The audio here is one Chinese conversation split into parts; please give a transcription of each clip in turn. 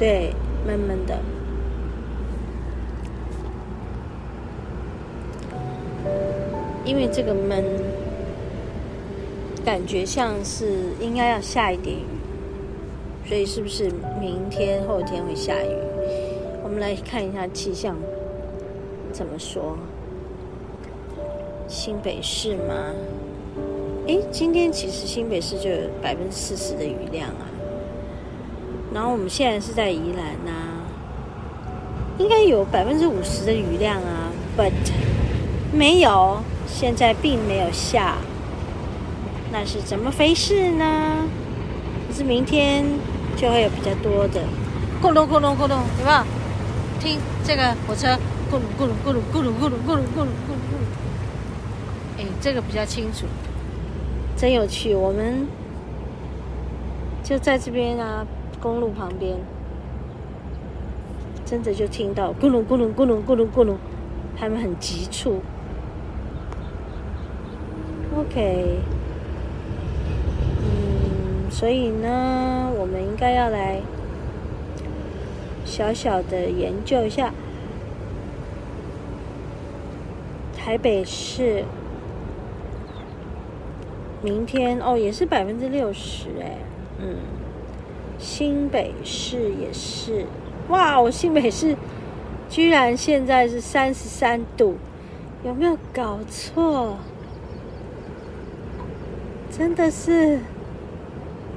对，闷闷的。因为这个闷，感觉像是应该要下一点雨，所以是不是明天后天会下雨？我们来看一下气象怎么说。新北市吗？诶，今天其实新北市就有百分之四十的雨量啊。然后我们现在是在宜兰呐、啊，应该有百分之五十的雨量啊，but 没有。现在并没有下，那是怎么回事呢？可是明天就会有比较多的咕噜咕噜咕噜，有没有？听这个火车咕噜咕噜咕噜咕噜咕噜咕噜咕噜咕噜咕噜。哎，这个比较清楚，真有趣。我们就在这边啊，公路旁边，真的就听到咕噜咕噜咕噜咕噜咕噜，他们很急促。OK，嗯，所以呢，我们应该要来小小的研究一下台北市明天哦，也是百分之六十哎，嗯，新北市也是，哇，我新北市居然现在是三十三度，有没有搞错？真的是，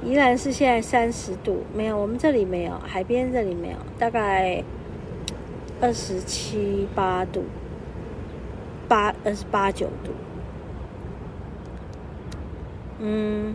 宜兰是现在三十度，没有，我们这里没有，海边这里没有，大概二十七八度，八二十八九度，嗯，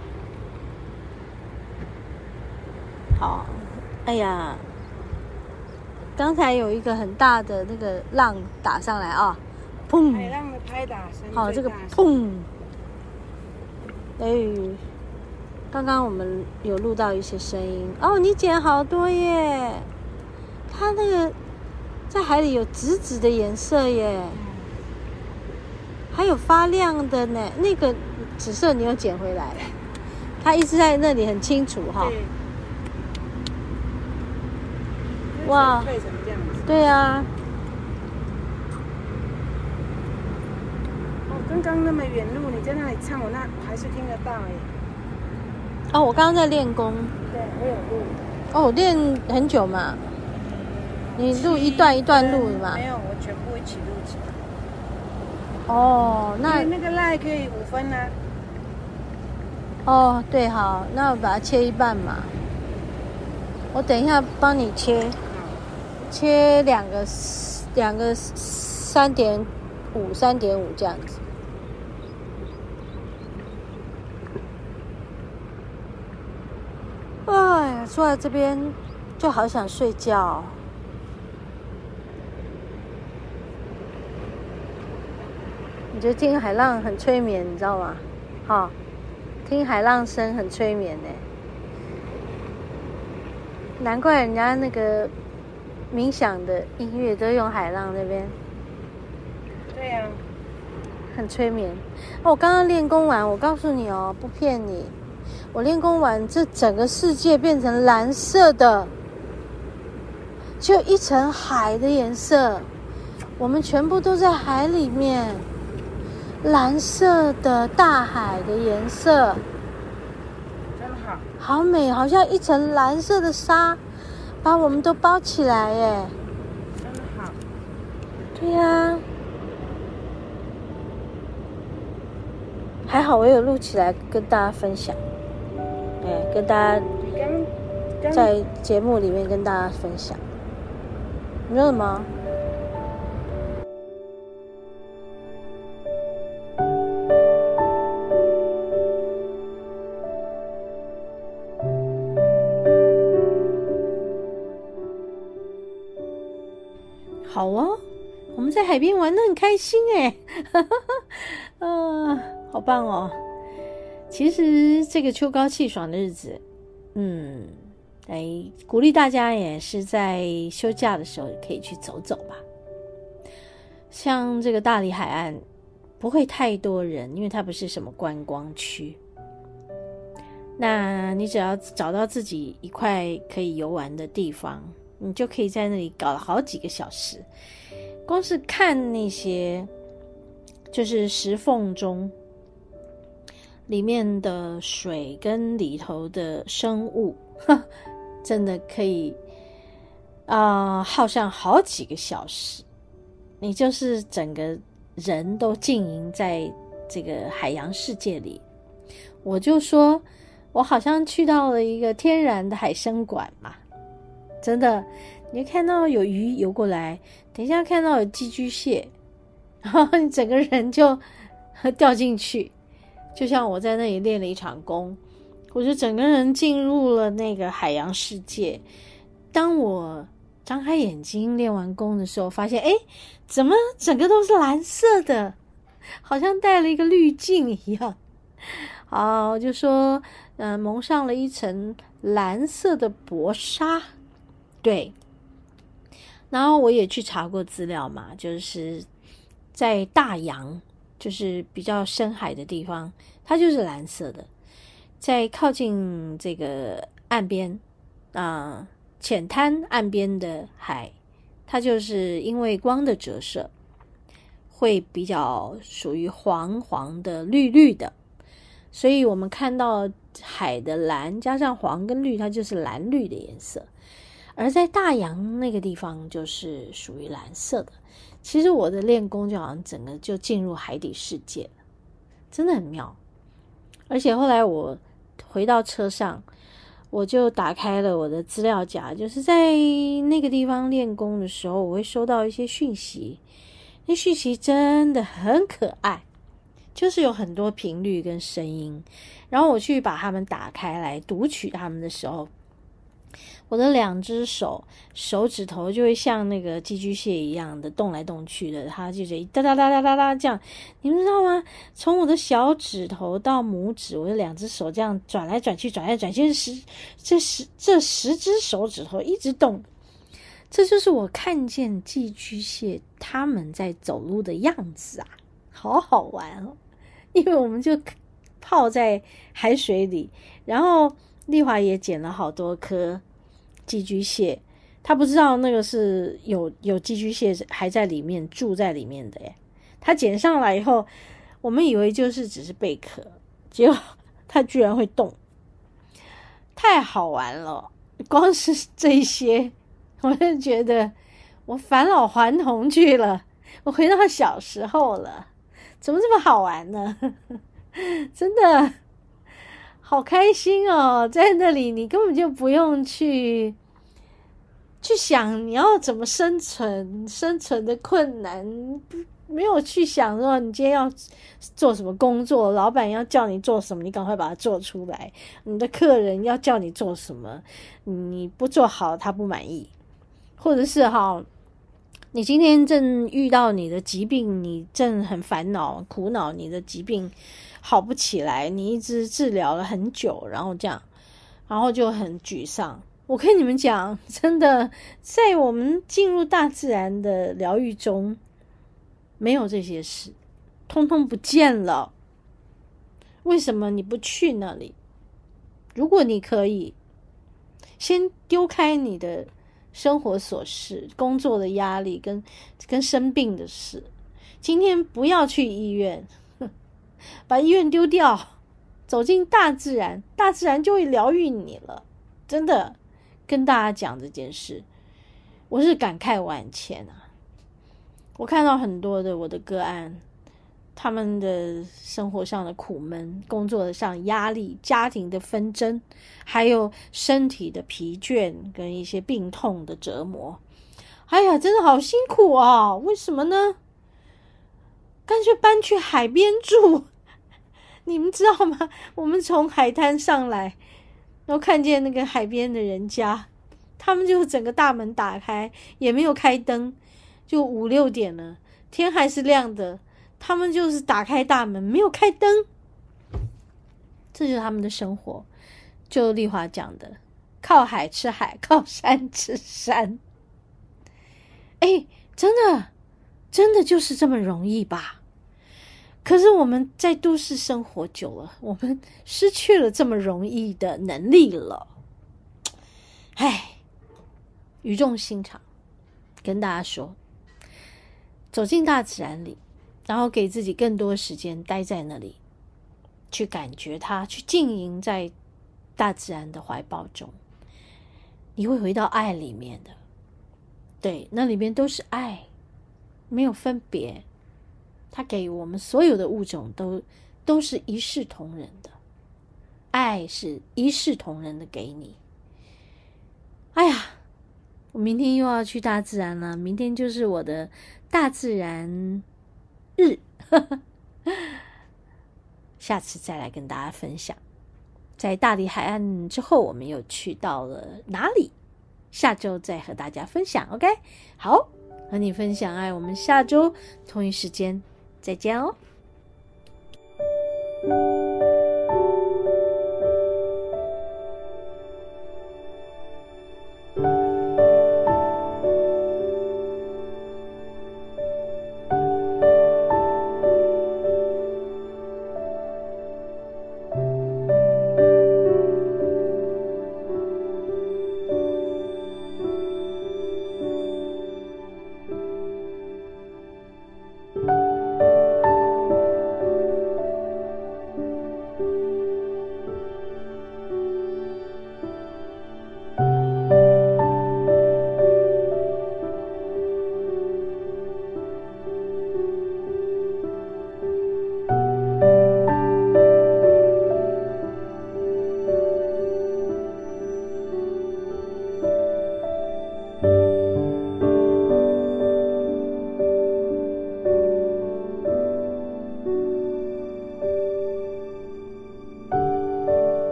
好，哎呀，刚才有一个很大的那个浪打上来啊，砰！海浪的拍打声。好，这个砰。哎，刚刚我们有录到一些声音哦，你捡好多耶！它那个在海里有紫紫的颜色耶，还有发亮的呢。那个紫色你又捡回来了，它一直在那里很清楚哈。哇，对啊。刚刚那么远路，你在那里唱，我那我还是听得到哎。哦，我刚刚在练功。对，我有录。哦，练很久嘛。你录一段一段录嘛？没有，我全部一起录起来。哦，那那个赖可以五分呢？哦，对，好，那我把它切一半嘛。我等一下帮你切，切两个两个三点五三点五这样子。哎呀，坐在这边就好想睡觉。你觉得听海浪很催眠，你知道吗？哈、听海浪声很催眠呢。难怪人家那个冥想的音乐都用海浪那边。对呀、啊，很催眠。哦，我刚刚练功完，我告诉你哦，不骗你。我练功完，这整个世界变成蓝色的，就一层海的颜色。我们全部都在海里面，蓝色的大海的颜色，真好，好美，好像一层蓝色的纱，把我们都包起来耶。真好，对呀，还好我有录起来跟大家分享。哎，跟大家在节目里面跟大家分享，你说什么？好哦，我们在海边玩得很开心哎，啊，好棒哦！其实这个秋高气爽的日子，嗯，哎，鼓励大家也是在休假的时候可以去走走吧。像这个大理海岸不会太多人，因为它不是什么观光区。那你只要找到自己一块可以游玩的地方。你就可以在那里搞了好几个小时，光是看那些就是石缝中里面的水跟里头的生物，真的可以啊、呃、耗上好几个小时。你就是整个人都浸淫在这个海洋世界里。我就说，我好像去到了一个天然的海生馆嘛。真的，你看到有鱼游过来，等一下看到有寄居蟹，然后你整个人就 掉进去，就像我在那里练了一场功，我就整个人进入了那个海洋世界。当我张开眼睛练完功的时候，发现哎，怎么整个都是蓝色的，好像戴了一个滤镜一样。好，就说嗯、蒙上了一层蓝色的薄纱。对，然后我也去查过资料嘛，就是在大洋，就是比较深海的地方，它就是蓝色的；在靠近这个岸边啊，浅滩岸边的海，它就是因为光的折射，会比较属于黄黄的、绿绿的，所以我们看到海的蓝加上黄跟绿，它就是蓝绿的颜色。而在大洋那个地方，就是属于蓝色的。其实我的练功就好像整个就进入海底世界了，真的很妙。而且后来我回到车上，我就打开了我的资料夹，就是在那个地方练功的时候，我会收到一些讯息。那讯息真的很可爱，就是有很多频率跟声音。然后我去把它们打开来读取它们的时候。我的两只手手指头就会像那个寄居蟹一样的动来动去的，它就是哒哒哒哒哒哒这样，你们知道吗？从我的小指头到拇指，我的两只手这样转来转去，转来转去，十这十这十只手指头一直动，这就是我看见寄居蟹它们在走路的样子啊，好好玩哦！因为我们就泡在海水里，然后丽华也捡了好多颗。寄居蟹，他不知道那个是有有寄居蟹还在里面住在里面的耶。他捡上来以后，我们以为就是只是贝壳，结果 它居然会动，太好玩了！光是 这些，我就觉得我返老还童去了，我回到小时候了，怎么这么好玩呢？真的好开心哦，在那里你根本就不用去。去想你要怎么生存，生存的困难，没有去想说你今天要做什么工作，老板要叫你做什么，你赶快把它做出来。你的客人要叫你做什么，你不做好他不满意，或者是哈，你今天正遇到你的疾病，你正很烦恼、苦恼，你的疾病好不起来，你一直治疗了很久，然后这样，然后就很沮丧。我跟你们讲，真的，在我们进入大自然的疗愈中，没有这些事，通通不见了。为什么你不去那里？如果你可以，先丢开你的生活琐事、工作的压力跟跟生病的事，今天不要去医院，把医院丢掉，走进大自然，大自然就会疗愈你了，真的。跟大家讲这件事，我是感慨万千啊！我看到很多的我的个案，他们的生活上的苦闷、工作上压力、家庭的纷争，还有身体的疲倦跟一些病痛的折磨。哎呀，真的好辛苦啊！为什么呢？干脆搬去海边住。你们知道吗？我们从海滩上来。然后看见那个海边的人家，他们就整个大门打开，也没有开灯，就五六点了，天还是亮的，他们就是打开大门，没有开灯，这就是他们的生活。就丽华讲的，靠海吃海，靠山吃山。哎，真的，真的就是这么容易吧？可是我们在都市生活久了，我们失去了这么容易的能力了。哎，语重心长，跟大家说，走进大自然里，然后给自己更多时间待在那里，去感觉它，去浸淫在大自然的怀抱中，你会回到爱里面的。对，那里面都是爱，没有分别。他给我们所有的物种都都是一视同仁的，爱是一视同仁的给你。哎呀，我明天又要去大自然了。明天就是我的大自然日，下次再来跟大家分享。在大理海岸之后，我们又去到了哪里？下周再和大家分享。OK，好，和你分享爱。我们下周同一时间再见哦。